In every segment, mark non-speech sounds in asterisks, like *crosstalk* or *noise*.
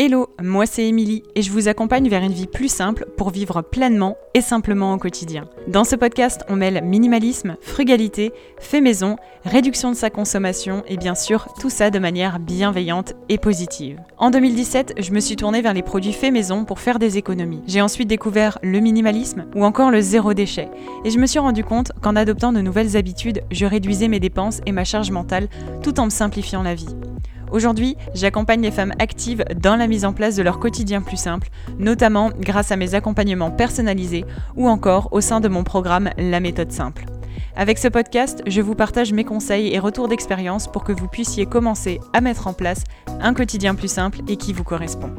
Hello, moi c'est Émilie et je vous accompagne vers une vie plus simple pour vivre pleinement et simplement au quotidien. Dans ce podcast, on mêle minimalisme, frugalité, fait maison, réduction de sa consommation et bien sûr tout ça de manière bienveillante et positive. En 2017, je me suis tournée vers les produits fait maison pour faire des économies. J'ai ensuite découvert le minimalisme ou encore le zéro déchet et je me suis rendu compte qu'en adoptant de nouvelles habitudes, je réduisais mes dépenses et ma charge mentale tout en me simplifiant la vie. Aujourd'hui, j'accompagne les femmes actives dans la mise en place de leur quotidien plus simple, notamment grâce à mes accompagnements personnalisés ou encore au sein de mon programme La méthode simple. Avec ce podcast, je vous partage mes conseils et retours d'expérience pour que vous puissiez commencer à mettre en place un quotidien plus simple et qui vous correspond.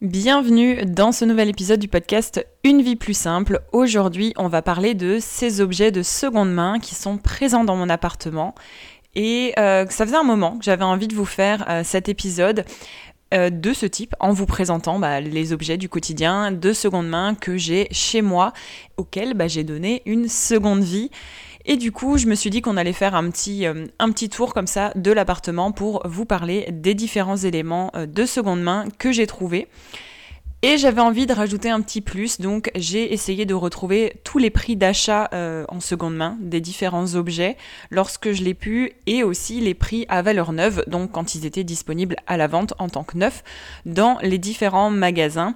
Bienvenue dans ce nouvel épisode du podcast Une vie plus simple. Aujourd'hui, on va parler de ces objets de seconde main qui sont présents dans mon appartement et euh, ça faisait un moment que j'avais envie de vous faire euh, cet épisode euh, de ce type en vous présentant bah, les objets du quotidien de seconde main que j'ai chez moi, auxquels bah, j'ai donné une seconde vie. Et du coup, je me suis dit qu'on allait faire un petit, un petit tour comme ça de l'appartement pour vous parler des différents éléments de seconde main que j'ai trouvés. Et j'avais envie de rajouter un petit plus, donc j'ai essayé de retrouver tous les prix d'achat euh, en seconde main des différents objets lorsque je l'ai pu, et aussi les prix à valeur neuve, donc quand ils étaient disponibles à la vente en tant que neufs dans les différents magasins.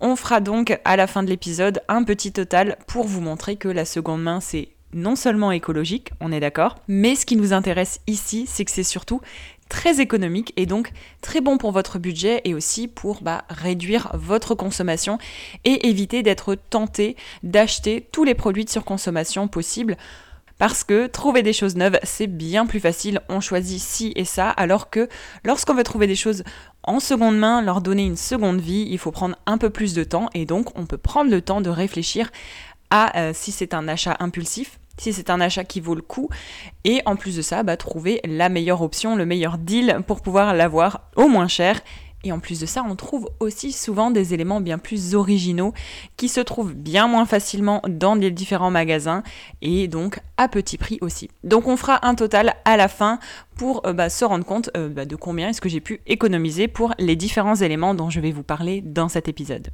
On fera donc à la fin de l'épisode un petit total pour vous montrer que la seconde main c'est non seulement écologique, on est d'accord, mais ce qui nous intéresse ici, c'est que c'est surtout très économique et donc très bon pour votre budget et aussi pour bah, réduire votre consommation et éviter d'être tenté d'acheter tous les produits de surconsommation possibles. Parce que trouver des choses neuves, c'est bien plus facile, on choisit ci et ça, alors que lorsqu'on veut trouver des choses en seconde main, leur donner une seconde vie, il faut prendre un peu plus de temps, et donc on peut prendre le temps de réfléchir à euh, si c'est un achat impulsif, si c'est un achat qui vaut le coup. Et en plus de ça, bah, trouver la meilleure option, le meilleur deal pour pouvoir l'avoir au moins cher. Et en plus de ça, on trouve aussi souvent des éléments bien plus originaux qui se trouvent bien moins facilement dans les différents magasins et donc à petit prix aussi. Donc on fera un total à la fin pour euh, bah, se rendre compte euh, bah, de combien est-ce que j'ai pu économiser pour les différents éléments dont je vais vous parler dans cet épisode.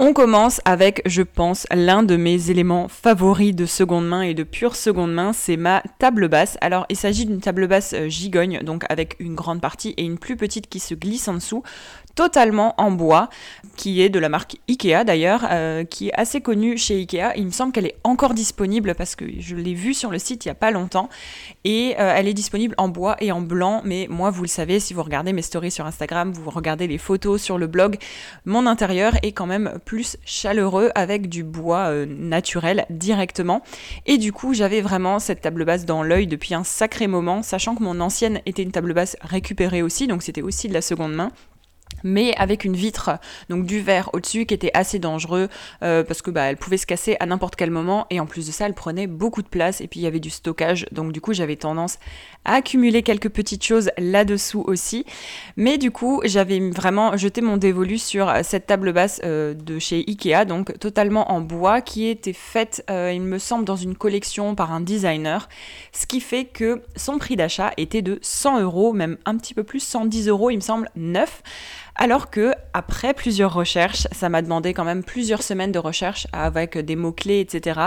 On commence avec, je pense, l'un de mes éléments favoris de seconde main et de pure seconde main, c'est ma table basse. Alors, il s'agit d'une table basse euh, gigogne, donc avec une grande partie et une plus petite qui se glisse en dessous totalement en bois, qui est de la marque Ikea d'ailleurs, euh, qui est assez connue chez Ikea. Il me semble qu'elle est encore disponible parce que je l'ai vue sur le site il n'y a pas longtemps. Et euh, elle est disponible en bois et en blanc. Mais moi, vous le savez, si vous regardez mes stories sur Instagram, vous regardez les photos sur le blog, mon intérieur est quand même plus chaleureux avec du bois euh, naturel directement. Et du coup, j'avais vraiment cette table basse dans l'œil depuis un sacré moment, sachant que mon ancienne était une table basse récupérée aussi, donc c'était aussi de la seconde main mais avec une vitre, donc du verre au-dessus, qui était assez dangereux euh, parce que bah, elle pouvait se casser à n'importe quel moment et en plus de ça, elle prenait beaucoup de place et puis il y avait du stockage, donc du coup j'avais tendance à accumuler quelques petites choses là-dessous aussi. Mais du coup, j'avais vraiment jeté mon dévolu sur cette table basse euh, de chez Ikea, donc totalement en bois, qui était faite, euh, il me semble, dans une collection par un designer, ce qui fait que son prix d'achat était de 100 euros, même un petit peu plus, 110 euros, il me semble, neuf. Alors que, après plusieurs recherches, ça m'a demandé quand même plusieurs semaines de recherche avec des mots-clés, etc.,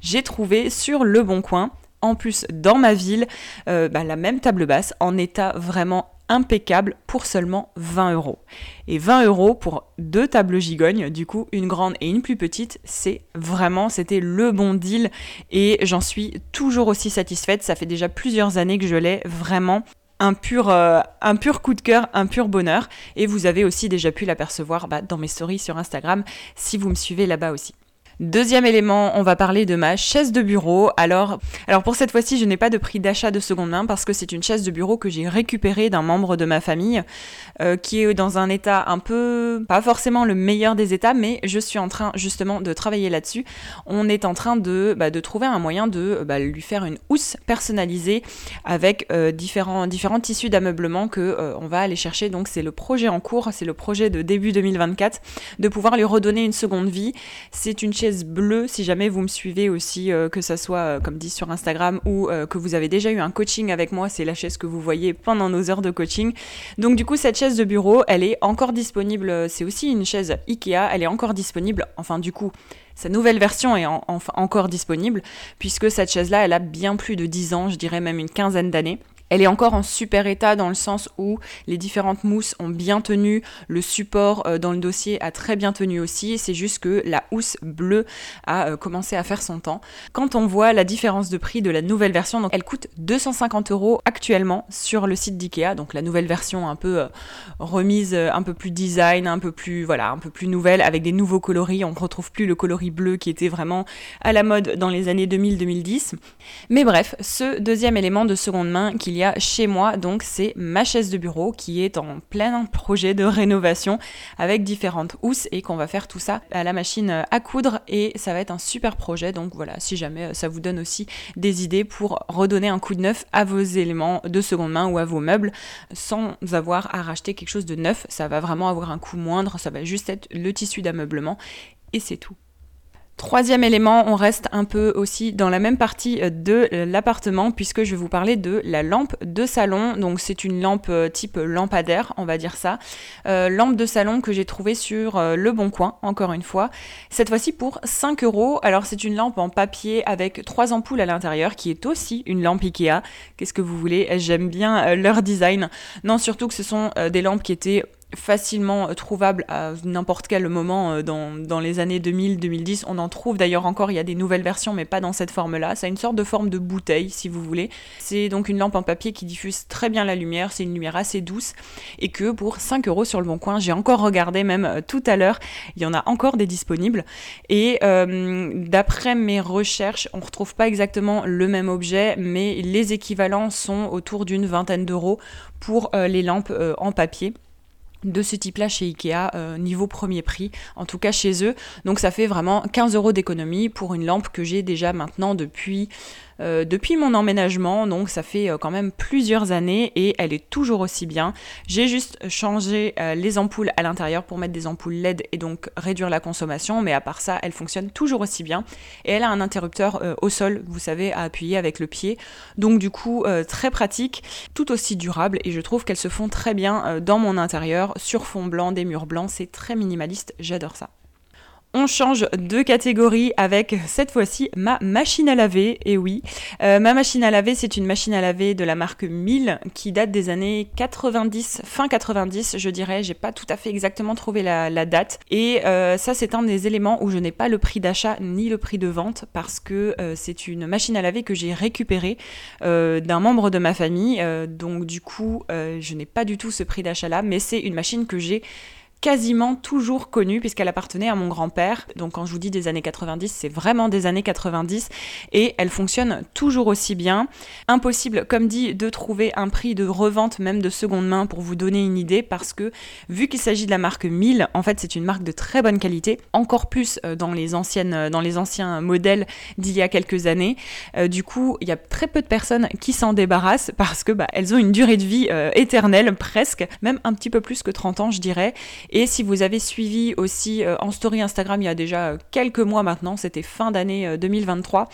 j'ai trouvé sur Le Bon Coin, en plus dans ma ville, euh, bah, la même table basse en état vraiment impeccable pour seulement 20 euros. Et 20 euros pour deux tables gigognes, du coup une grande et une plus petite, c'est vraiment, c'était le bon deal et j'en suis toujours aussi satisfaite. Ça fait déjà plusieurs années que je l'ai vraiment un pur, euh, un pur coup de cœur, un pur bonheur. Et vous avez aussi déjà pu l'apercevoir bah, dans mes stories sur Instagram si vous me suivez là-bas aussi. Deuxième élément, on va parler de ma chaise de bureau. Alors, alors pour cette fois-ci, je n'ai pas de prix d'achat de seconde main parce que c'est une chaise de bureau que j'ai récupérée d'un membre de ma famille euh, qui est dans un état un peu, pas forcément le meilleur des états, mais je suis en train justement de travailler là-dessus. On est en train de, bah, de trouver un moyen de bah, lui faire une housse personnalisée avec euh, différents, différents tissus d'ameublement que euh, on va aller chercher. Donc c'est le projet en cours, c'est le projet de début 2024 de pouvoir lui redonner une seconde vie. C'est une chaise bleue si jamais vous me suivez aussi, que ça soit comme dit sur Instagram ou que vous avez déjà eu un coaching avec moi. C'est la chaise que vous voyez pendant nos heures de coaching. Donc du coup, cette chaise de bureau, elle est encore disponible. C'est aussi une chaise Ikea. Elle est encore disponible. Enfin du coup, sa nouvelle version est encore disponible puisque cette chaise-là, elle a bien plus de 10 ans, je dirais même une quinzaine d'années. Elle est encore en super état dans le sens où les différentes mousses ont bien tenu, le support euh, dans le dossier a très bien tenu aussi, c'est juste que la housse bleue a euh, commencé à faire son temps. Quand on voit la différence de prix de la nouvelle version, donc elle coûte 250 euros actuellement sur le site d'IKEA, donc la nouvelle version un peu euh, remise, un peu plus design, un peu plus voilà, un peu plus nouvelle avec des nouveaux coloris. On ne retrouve plus le coloris bleu qui était vraiment à la mode dans les années 2000-2010. Mais bref, ce deuxième élément de seconde main qu'il chez moi. Donc c'est ma chaise de bureau qui est en plein projet de rénovation avec différentes housses et qu'on va faire tout ça à la machine à coudre et ça va être un super projet. Donc voilà, si jamais euh, ça vous donne aussi des idées pour redonner un coup de neuf à vos éléments de seconde main ou à vos meubles sans avoir à racheter quelque chose de neuf, ça va vraiment avoir un coût moindre, ça va juste être le tissu d'ameublement et c'est tout. Troisième élément, on reste un peu aussi dans la même partie euh, de euh, l'appartement puisque je vais vous parler de la lampe de salon. Donc c'est une lampe euh, type lampadaire, on va dire ça. lampe de salon que j'ai trouvée sur Le Bon Coin, encore une fois. Cette fois-ci pour 5 euros. Alors c'est une lampe en papier avec trois ampoules à l'intérieur qui est aussi une lampe Ikea. Qu'est-ce que vous voulez? J'aime bien leur design. Non, surtout que ce sont des lampes qui étaient facilement trouvable à n'importe quel moment euh, dans, dans les années 2000-2010. On en trouve d'ailleurs encore, il y a des nouvelles versions, mais pas dans cette forme-là. Ça a une sorte de forme de bouteille, si vous voulez. C'est donc une lampe en papier qui diffuse très bien la lumière, c'est une lumière assez douce, et que pour 5 euros sur le bon coin, j'ai encore regardé même euh, tout à l'heure, il y en a encore des disponibles. Et euh, d'après mes recherches, on ne retrouve pas exactement le même objet, mais les équivalents sont autour d'une vingtaine d'euros pour les lampes en papier de ce type-là chez Ikea, euh, niveau premier prix, en tout cas chez eux. Donc ça fait vraiment 15 euros d'économie pour une lampe que j'ai déjà maintenant depuis euh, depuis mon emménagement, donc ça fait euh, quand même plusieurs années et elle est toujours aussi bien. J'ai juste changé euh, les ampoules à l'intérieur pour mettre des ampoules LED et donc réduire la consommation, mais à part ça, elle fonctionne toujours aussi bien. Et elle a un interrupteur au sol, vous savez, à appuyer avec le pied. Donc du coup, très pratique, tout aussi durable et je trouve qu'elles se font très bien dans mon intérieur, sur fond blanc, des murs blancs, c'est très minimaliste, j'adore ça. On change de catégorie avec cette fois-ci ma machine à laver. Et oui, euh, ma machine à laver, c'est une machine à laver de la marque 1000 qui date des années 90, fin 90, je dirais. J'ai pas tout à fait exactement trouvé la, date. Et euh, ça, c'est un des éléments où je n'ai pas le prix d'achat ni le prix de vente parce que euh, c'est une machine à laver que j'ai récupérée d'un membre de ma famille. donc, du coup, je n'ai pas du tout ce prix d'achat là, mais c'est une machine que j'ai quasiment toujours connue puisqu'elle appartenait à mon grand-père. Donc quand je vous dis des années 90, c'est vraiment des années 90 et elle fonctionne toujours aussi bien. Impossible, comme dit, de trouver un prix de revente même de seconde main pour vous donner une idée parce que vu qu'il s'agit de la marque 1000, en fait c'est une marque de très bonne qualité, encore plus euh, dans les anciennes euh, dans les anciens modèles d'il y a quelques années. Euh, du coup, il y a très peu de personnes qui s'en débarrassent parce que bah, elles ont une durée de vie éternelle presque, même un petit peu plus que 30 ans je dirais et si vous avez suivi aussi euh, en story Instagram il y a déjà euh, quelques mois maintenant, c'était fin d'année 2023,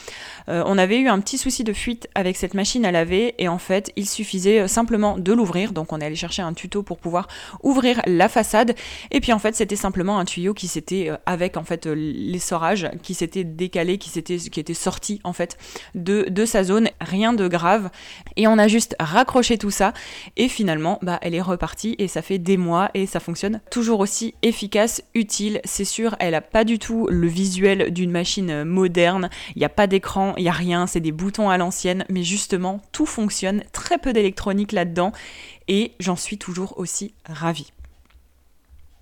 euh, on avait eu un petit souci de fuite avec cette machine à laver et en fait il suffisait simplement de l'ouvrir. Donc on est allé chercher un tuto pour pouvoir ouvrir la façade. Et puis en fait c'était simplement un tuyau qui s'était avec en fait l'essorage qui s'était décalé, qui s'était qui était sorti en fait de, de sa zone, rien de grave. Et on a juste raccroché tout ça. Et finalement bah elle est repartie et ça fait des mois et ça fonctionne toujours aussi efficace, utile. C'est sûr, elle a pas du tout le visuel d'une machine moderne. Il n'y a pas d'écran, il n'y a rien, c'est des boutons à l'ancienne. Mais justement, tout fonctionne. Très peu d'électronique là-dedans. Et j'en suis toujours aussi ravie.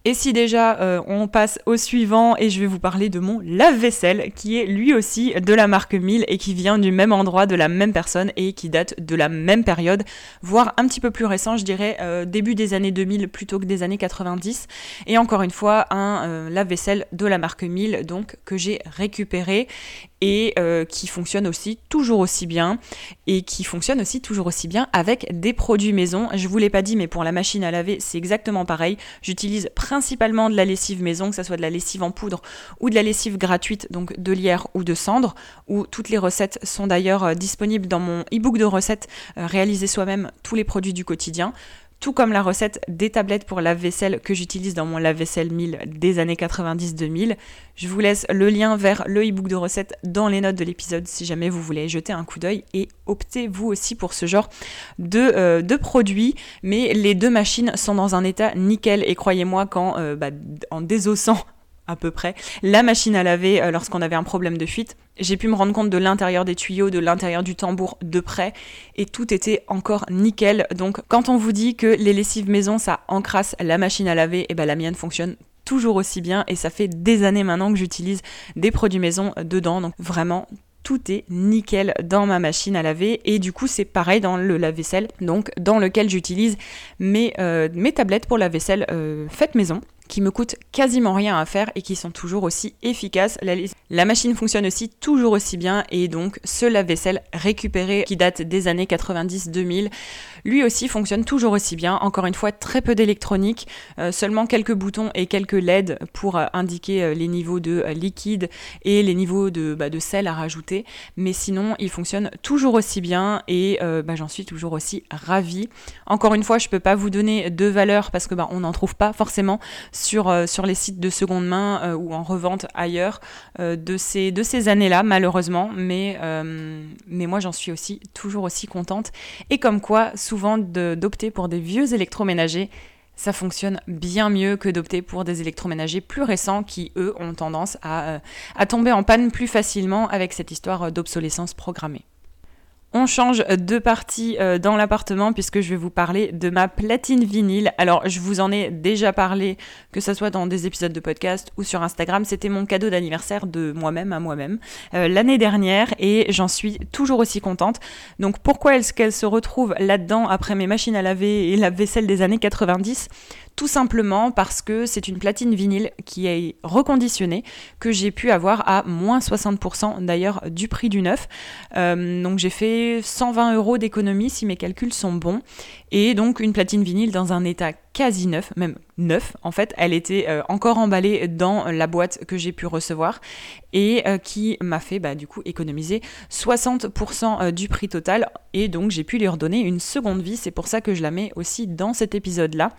Et si déjà euh, on passe au suivant et je vais vous parler de mon lave-vaisselle qui est lui aussi de la marque 1000 et qui vient du même endroit, de la même personne et qui date de la même période, voire un petit peu plus récent, je dirais euh, début des années 2000 plutôt que des années 90. Et encore une fois, un euh, lave-vaisselle de la marque 1000 donc que j'ai récupéré et qui fonctionne aussi toujours aussi bien et qui fonctionne aussi toujours aussi bien avec des produits maison. Je vous l'ai pas dit mais pour la machine à laver, c'est exactement pareil. J'utilise de la lessive maison, que ce soit de la lessive en poudre ou de la lessive gratuite, donc de lierre ou de cendre, où toutes les recettes sont d'ailleurs euh, disponibles dans mon e-book de recettes euh, réalisé soi-même tous les produits du quotidien tout comme la recette des tablettes pour lave-vaisselle que j'utilise dans mon lave-vaisselle 1000 des années 90-2000. Je vous laisse le lien vers le e-book de recettes dans les notes de l'épisode si jamais vous voulez jeter un coup d'œil et optez vous aussi pour ce genre de, euh, de produits. Mais les deux machines sont dans un état nickel et croyez-moi quand euh, bah, en désossant à peu près, la machine à laver euh, lorsqu'on avait un problème de fuite. J'ai pu me rendre compte de l'intérieur des tuyaux, de l'intérieur du tambour de près, et tout était encore nickel. Donc quand on vous dit que les lessives maison, ça encrasse la machine à laver, et eh ben la mienne fonctionne toujours aussi bien, et ça fait des années maintenant que j'utilise des produits maison dedans, donc vraiment tout est nickel dans ma machine à laver et du coup c'est pareil dans le lave-vaisselle donc dans lequel j'utilise mes, euh, tablettes pour la vaisselle euh, faite maison qui me coûtent quasiment rien à faire et qui sont toujours aussi efficaces. La, machine fonctionne aussi toujours aussi bien et donc ce lave-vaisselle récupéré qui date des années 90-2000, lui aussi fonctionne toujours aussi bien. Encore une fois, très peu d'électronique, euh, seulement quelques boutons et quelques LED pour euh, indiquer euh, les niveaux de liquide et les niveaux de, bah, de sel à rajouter. Mais sinon, il fonctionne toujours aussi bien et bah, j'en suis toujours aussi ravie. Encore une fois, je peux pas vous donner de valeur parce que bah, on n'en trouve pas forcément sur, euh, sur les sites de seconde main euh, ou en revente ailleurs euh, de ces, années-là, malheureusement. Mais, moi, j'en suis aussi toujours aussi contente. Et comme quoi, souvent, d'opter pour des vieux électroménagers, ça fonctionne bien mieux que d'opter pour des électroménagers plus récents qui, eux, ont tendance à tomber en panne plus facilement avec cette histoire d'obsolescence programmée. On change de partie euh, dans l'appartement puisque je vais vous parler de ma platine vinyle. Alors je vous en ai déjà parlé, que ce soit dans des épisodes de podcast ou sur Instagram. C'était mon cadeau d'anniversaire de moi-même à moi-même euh, l'année dernière et j'en suis toujours aussi contente. Donc pourquoi est-ce qu'elle se retrouve là-dedans après mes machines à laver et la vaisselle des années 90 tout simplement parce que c'est une platine vinyle qui est reconditionnée, que j'ai pu avoir à moins 60% d'ailleurs du prix du neuf. Euh, donc j'ai fait 120 euros d'économie si mes calculs sont bons. Et donc une platine vinyle dans un état quasi neuf, même neuf en fait. Elle était euh, encore emballée dans la boîte que j'ai pu recevoir et euh, qui m'a fait bah, du coup économiser 60% du prix total. Et donc j'ai pu lui redonner une seconde vie. C'est pour ça que je la mets aussi dans cet épisode là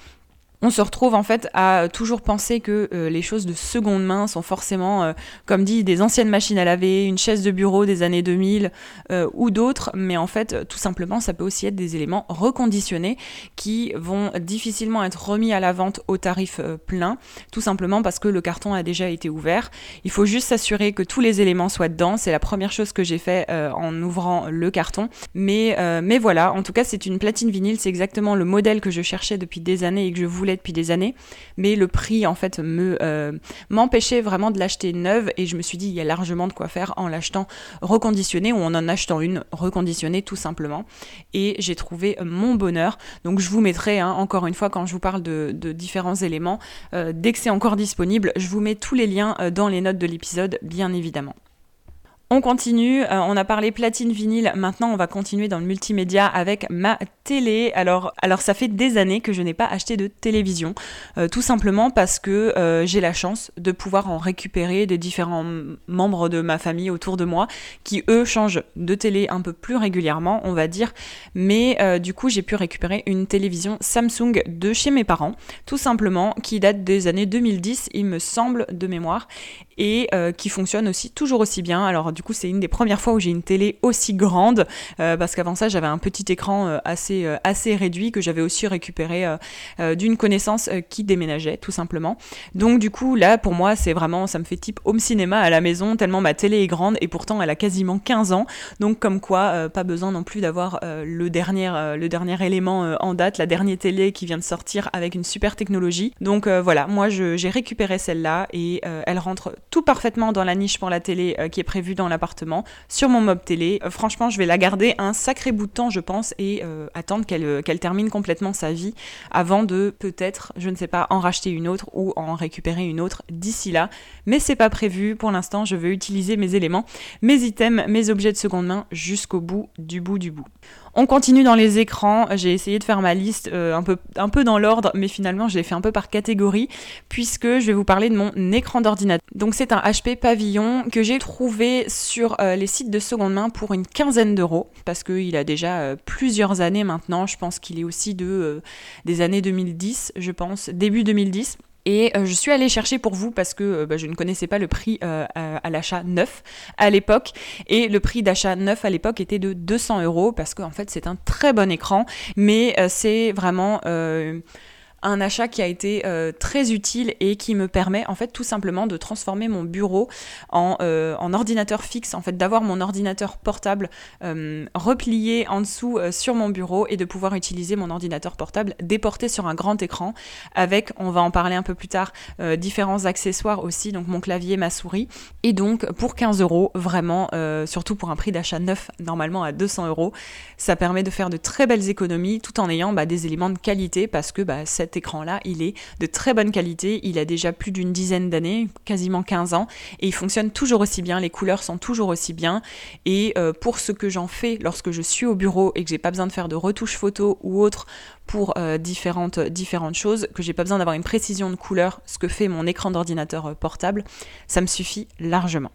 on se retrouve en fait à toujours penser que euh, les choses de seconde main sont forcément, euh, comme dit, des anciennes machines à laver, une chaise de bureau des années 2000 euh, ou d'autres, mais en fait, tout simplement, ça peut aussi être des éléments reconditionnés qui vont difficilement être remis à la vente au tarif plein, tout simplement parce que le carton a déjà été ouvert. Il faut juste s'assurer que tous les éléments soient dedans. C'est la première chose que j'ai fait en ouvrant le carton. Mais, mais voilà, en tout cas, c'est une platine vinyle, c'est exactement le modèle que je cherchais depuis des années et que je voulais depuis des années, mais le prix en fait euh, m'empêchait vraiment de l'acheter neuve et je me suis dit il y a largement de quoi faire en l'achetant reconditionnée ou en en achetant une reconditionnée tout simplement et j'ai trouvé mon bonheur. Donc je vous mettrai hein, encore une fois quand je vous parle de, différents éléments, euh, dès que c'est encore disponible, je vous mets tous les liens euh, dans les notes de l'épisode bien évidemment. On continue, euh, on a parlé platine vinyle, maintenant on va continuer dans le multimédia avec ma télé. Alors, alors ça fait des années que je n'ai pas acheté de télévision, euh, tout simplement parce que euh, j'ai la chance de pouvoir en récupérer des différents membres de ma famille autour de moi qui eux changent de télé un peu plus régulièrement, on va dire. Mais du coup j'ai pu récupérer une télévision Samsung de chez mes parents, tout simplement, qui date des années 2010, il me semble, de mémoire, et qui fonctionne aussi toujours aussi bien. Alors du coup, c'est une des premières fois où j'ai une télé aussi grande, euh, parce qu'avant ça, j'avais un petit écran euh, assez, euh, assez réduit que j'avais aussi récupéré d'une connaissance qui déménageait, tout simplement. Donc, du coup, là, pour moi, c'est vraiment, ça me fait type home cinéma à la maison, tellement ma télé est grande et pourtant elle a quasiment 15 ans. Donc, comme quoi, pas besoin non plus d'avoir le, dernier, le dernier élément en date, la dernière télé qui vient de sortir avec une super technologie. Donc, voilà, moi, j'ai récupéré celle-là et elle rentre tout parfaitement dans la niche pour la télé qui est prévue dans l'appartement, sur mon mob télé. Euh, franchement, je vais la garder un sacré bout de temps, je pense, et euh, attendre qu'elle euh, qu'elle termine complètement sa vie avant de peut-être, je ne sais pas, en racheter une autre ou en récupérer une autre d'ici là. Mais c'est pas prévu. Pour l'instant, je veux utiliser mes éléments, mes items, mes objets de seconde main jusqu'au bout du bout du bout. On continue dans les écrans. J'ai essayé de faire ma liste euh, un, peu, dans l'ordre, mais finalement je l'ai fait un peu par catégorie, puisque je vais vous parler de mon écran d'ordinateur. Donc c'est un HP Pavillon que j'ai trouvé sur euh, les sites de seconde main pour une quinzaine d'euros, parce qu'il a déjà euh, plusieurs années maintenant. Je pense qu'il est aussi de des années 2010, je pense, début 2010. Et euh, je suis allée chercher pour vous parce que euh, bah, je ne connaissais pas le prix euh, à, l'achat neuf à l'époque. Et le prix d'achat neuf à l'époque était de 200 euros parce qu'en fait c'est un très bon écran. Mais c'est vraiment un achat qui a été euh, très utile et qui me permet en fait tout simplement de transformer mon bureau en, euh, ordinateur fixe, en fait d'avoir mon ordinateur portable euh, replié en dessous sur mon bureau et de pouvoir utiliser mon ordinateur portable déporté sur un grand écran avec, on va en parler un peu plus tard, différents accessoires aussi, donc mon clavier, ma souris. Et donc pour 15 euros, vraiment, surtout pour un prix d'achat neuf normalement à 200 euros, ça permet de faire de très belles économies tout en ayant bah, des éléments de qualité parce que bah, cette écran-là, il est de très bonne qualité, il a déjà plus d'une dizaine d'années, quasiment 15 ans, et il fonctionne toujours aussi bien, les couleurs sont toujours aussi bien, et euh, pour ce que j'en fais lorsque je suis au bureau et que j'ai pas besoin de faire de retouches photos ou autres pour euh, différentes, différentes choses, que j'ai pas besoin d'avoir une précision de couleur, ce que fait mon écran d'ordinateur euh, portable, ça me suffit largement.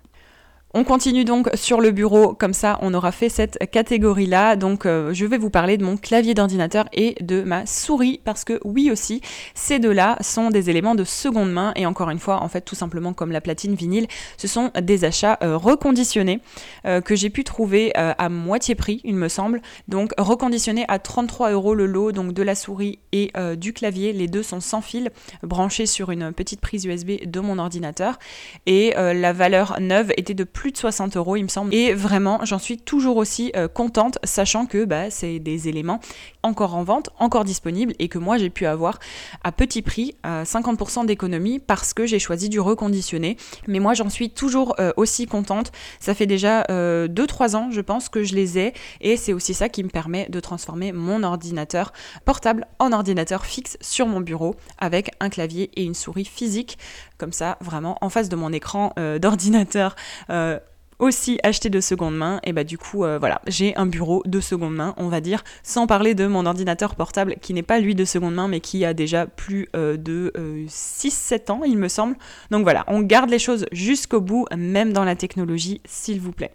On continue donc sur le bureau, comme ça on aura fait cette catégorie-là. Donc euh, je vais vous parler de mon clavier d'ordinateur et de ma souris, parce que oui aussi, ces deux-là sont des éléments de seconde main, et encore une fois, en fait tout simplement comme la platine vinyle, ce sont des achats euh, reconditionnés euh, que j'ai pu trouver à moitié prix, il me semble. Donc reconditionnés à 33 euros le lot, donc de la souris et du clavier, les deux sont sans fil, branchés sur une petite prise USB de mon ordinateur, et la valeur neuve était de de 60 euros, il me semble. Et vraiment, j'en suis toujours aussi euh, contente, sachant que bah, c'est des éléments encore en vente, encore disponibles, et que moi j'ai pu avoir à petit prix, à 50% d'économie, parce que j'ai choisi du reconditionné. Mais moi j'en suis toujours euh, aussi contente. Ça fait déjà 2-3 euh, ans, je pense, que je les ai, et c'est aussi ça qui me permet de transformer mon ordinateur portable en ordinateur fixe sur mon bureau, avec un clavier et une souris physique, comme ça, vraiment en face de mon écran *laughs* d'ordinateur euh, aussi acheté de seconde main. Et bah du coup euh, voilà j'ai un bureau de seconde main on va dire sans parler de mon ordinateur portable qui n'est pas lui de seconde main mais qui a déjà plus euh, de 6-7 ans il me semble. Donc voilà on garde les choses jusqu'au bout même dans la technologie s'il vous plaît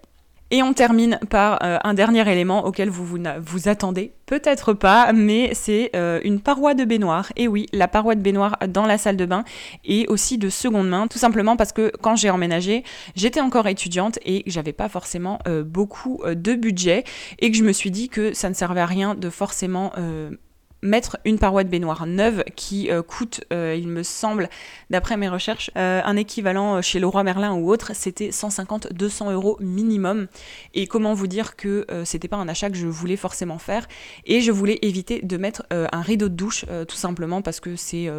et on termine par euh, un dernier élément auquel vous vous, attendez peut-être pas, mais c'est euh, une paroi de baignoire. Et oui, la paroi de baignoire dans la salle de bain et aussi de seconde main, tout simplement parce que quand j'ai emménagé, j'étais encore étudiante et j'avais pas forcément euh, beaucoup de budget et que je me suis dit que ça ne servait à rien de forcément mettre une paroi de baignoire neuve qui euh, coûte, euh, il me semble, d'après mes recherches, euh, un équivalent chez Leroy Merlin ou autre, c'était 150-200 euros minimum. Et comment vous dire que c'était pas un achat que je voulais forcément faire et je voulais éviter de mettre un rideau de douche tout simplement parce que c'est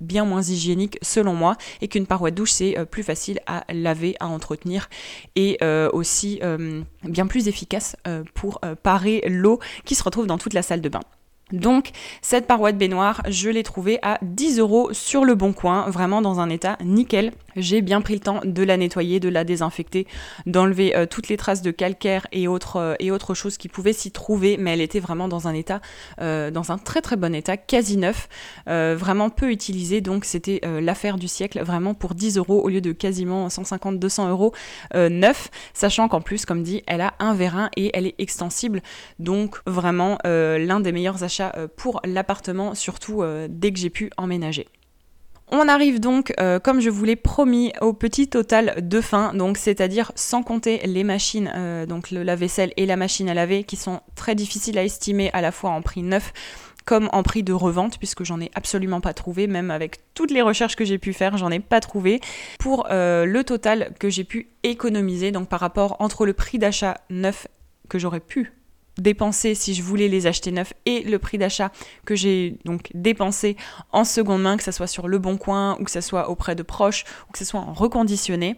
bien moins hygiénique selon moi et qu'une paroi de douche c'est plus facile à laver, à entretenir et aussi bien plus efficace pour parer l'eau qui se retrouve dans toute la salle de bain. Donc cette paroi de baignoire, je l'ai trouvée à 10 euros sur le bon coin, vraiment dans un état nickel. J'ai bien pris le temps de la nettoyer, de la désinfecter, d'enlever euh, toutes les traces de calcaire et autres, euh, et choses qui pouvaient s'y trouver, mais elle était vraiment dans un état, euh, dans un très très bon état, quasi neuf, vraiment peu utilisée, donc c'était l'affaire du siècle, vraiment pour 10 euros au lieu de quasiment 150-200 euros neuf, sachant qu'en plus, comme dit, elle a un vérin et elle est extensible, donc vraiment l'un des meilleurs achats pour l'appartement, surtout dès que j'ai pu emménager. On arrive donc, euh, comme je vous l'ai promis, au petit total de fin, donc c'est-à-dire sans compter les machines, donc le lave-vaisselle et la machine à laver, qui sont très difficiles à estimer à la fois en prix neuf comme en prix de revente, puisque j'en ai absolument pas trouvé, même avec toutes les recherches que j'ai pu faire, j'en ai pas trouvé. Pour le total que j'ai pu économiser, donc par rapport entre le prix d'achat neuf que j'aurais pu dépenser si je voulais les acheter neufs et le prix d'achat que j'ai donc dépensé en seconde main, que ce soit sur le bon coin ou que ce soit auprès de proches ou que ce soit en reconditionné.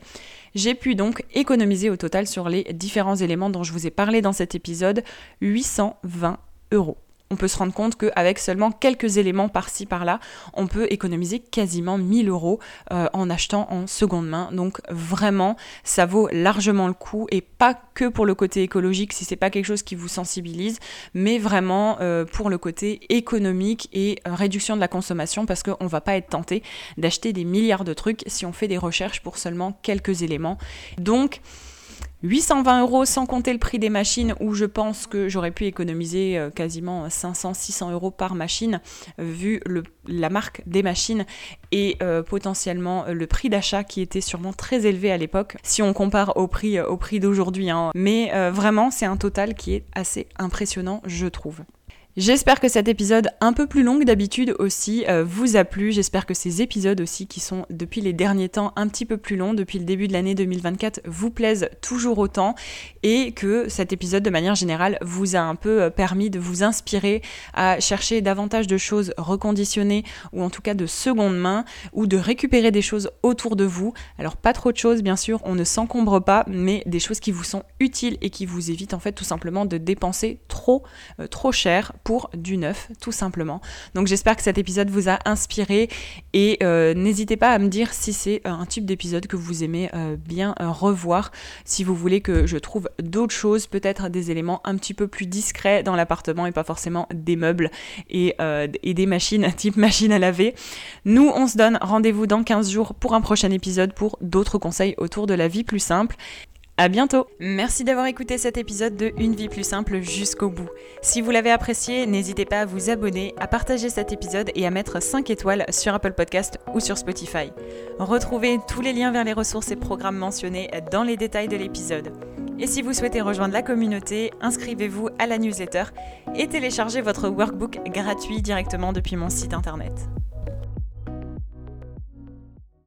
J'ai pu donc économiser au total sur les différents éléments dont je vous ai parlé dans cet épisode 820 euros. On peut se rendre compte qu'avec seulement quelques éléments par-ci par-là, on peut économiser quasiment 1000 euros euh, en achetant en seconde main. Donc vraiment, ça vaut largement le coup et pas que pour le côté écologique si c'est pas quelque chose qui vous sensibilise, mais vraiment euh, pour le côté économique et euh, réduction de la consommation parce qu'on va pas être tenté d'acheter des milliards de trucs si on fait des recherches pour seulement quelques éléments. Donc 820 euros sans compter le prix des machines où je pense que j'aurais pu économiser euh, quasiment 500-600 euros par machine vu la marque des machines et euh, potentiellement le prix d'achat qui était sûrement très élevé à l'époque si on compare au prix, au prix d'aujourd'hui. Hein. Mais euh, vraiment c'est un total qui est assez impressionnant je trouve. J'espère que cet épisode un peu plus long que d'habitude aussi euh, vous a plu. J'espère que ces épisodes aussi qui sont depuis les derniers temps un petit peu plus longs, depuis le début de l'année 2024, vous plaisent toujours autant et que cet épisode de manière générale vous a un peu euh, permis de vous inspirer à chercher davantage de choses reconditionnées ou en tout cas de seconde main ou de récupérer des choses autour de vous. Alors pas trop de choses bien sûr, on ne s'encombre pas, mais des choses qui vous sont utiles et qui vous évitent en fait tout simplement de dépenser trop, euh, trop cher pour du neuf, tout simplement. Donc j'espère que cet épisode vous a inspiré et euh, n'hésitez pas à me dire si c'est euh, un type d'épisode que vous aimez euh, bien revoir, si vous voulez que je trouve d'autres choses, peut-être des éléments un petit peu plus discrets dans l'appartement et pas forcément des meubles et, et des machines, *laughs* type machine à laver. Nous, on se donne rendez-vous dans 15 jours pour un prochain épisode pour d'autres conseils autour de la vie plus simple. À bientôt Merci d'avoir écouté cet épisode de Une vie plus simple jusqu'au bout. Si vous l'avez apprécié, n'hésitez pas à vous abonner, à partager cet épisode et à mettre 5 étoiles sur Apple Podcast ou sur Spotify. Retrouvez tous les liens vers les ressources et programmes mentionnés dans les détails de l'épisode. Et si vous souhaitez rejoindre la communauté, inscrivez-vous à la newsletter et téléchargez votre workbook gratuit directement depuis mon site internet.